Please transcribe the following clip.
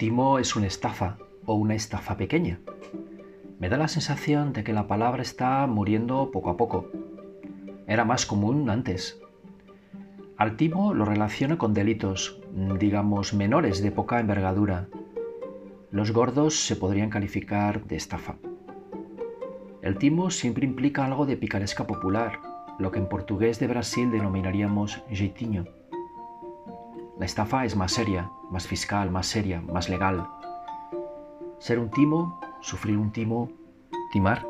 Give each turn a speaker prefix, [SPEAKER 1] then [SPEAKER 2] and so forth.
[SPEAKER 1] timo es una estafa o una estafa pequeña. Me da la sensación de que la palabra está muriendo poco a poco. Era más común antes. Al timo lo relaciono con delitos, digamos, menores de poca envergadura. Los gordos se podrían calificar de estafa. El timo siempre implica algo de picaresca popular, lo que en portugués de Brasil denominaríamos jeitinho. La estafa es más seria, más fiscal, más seria, más legal. Ser un timo, sufrir un timo, timar,